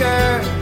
life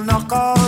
knock on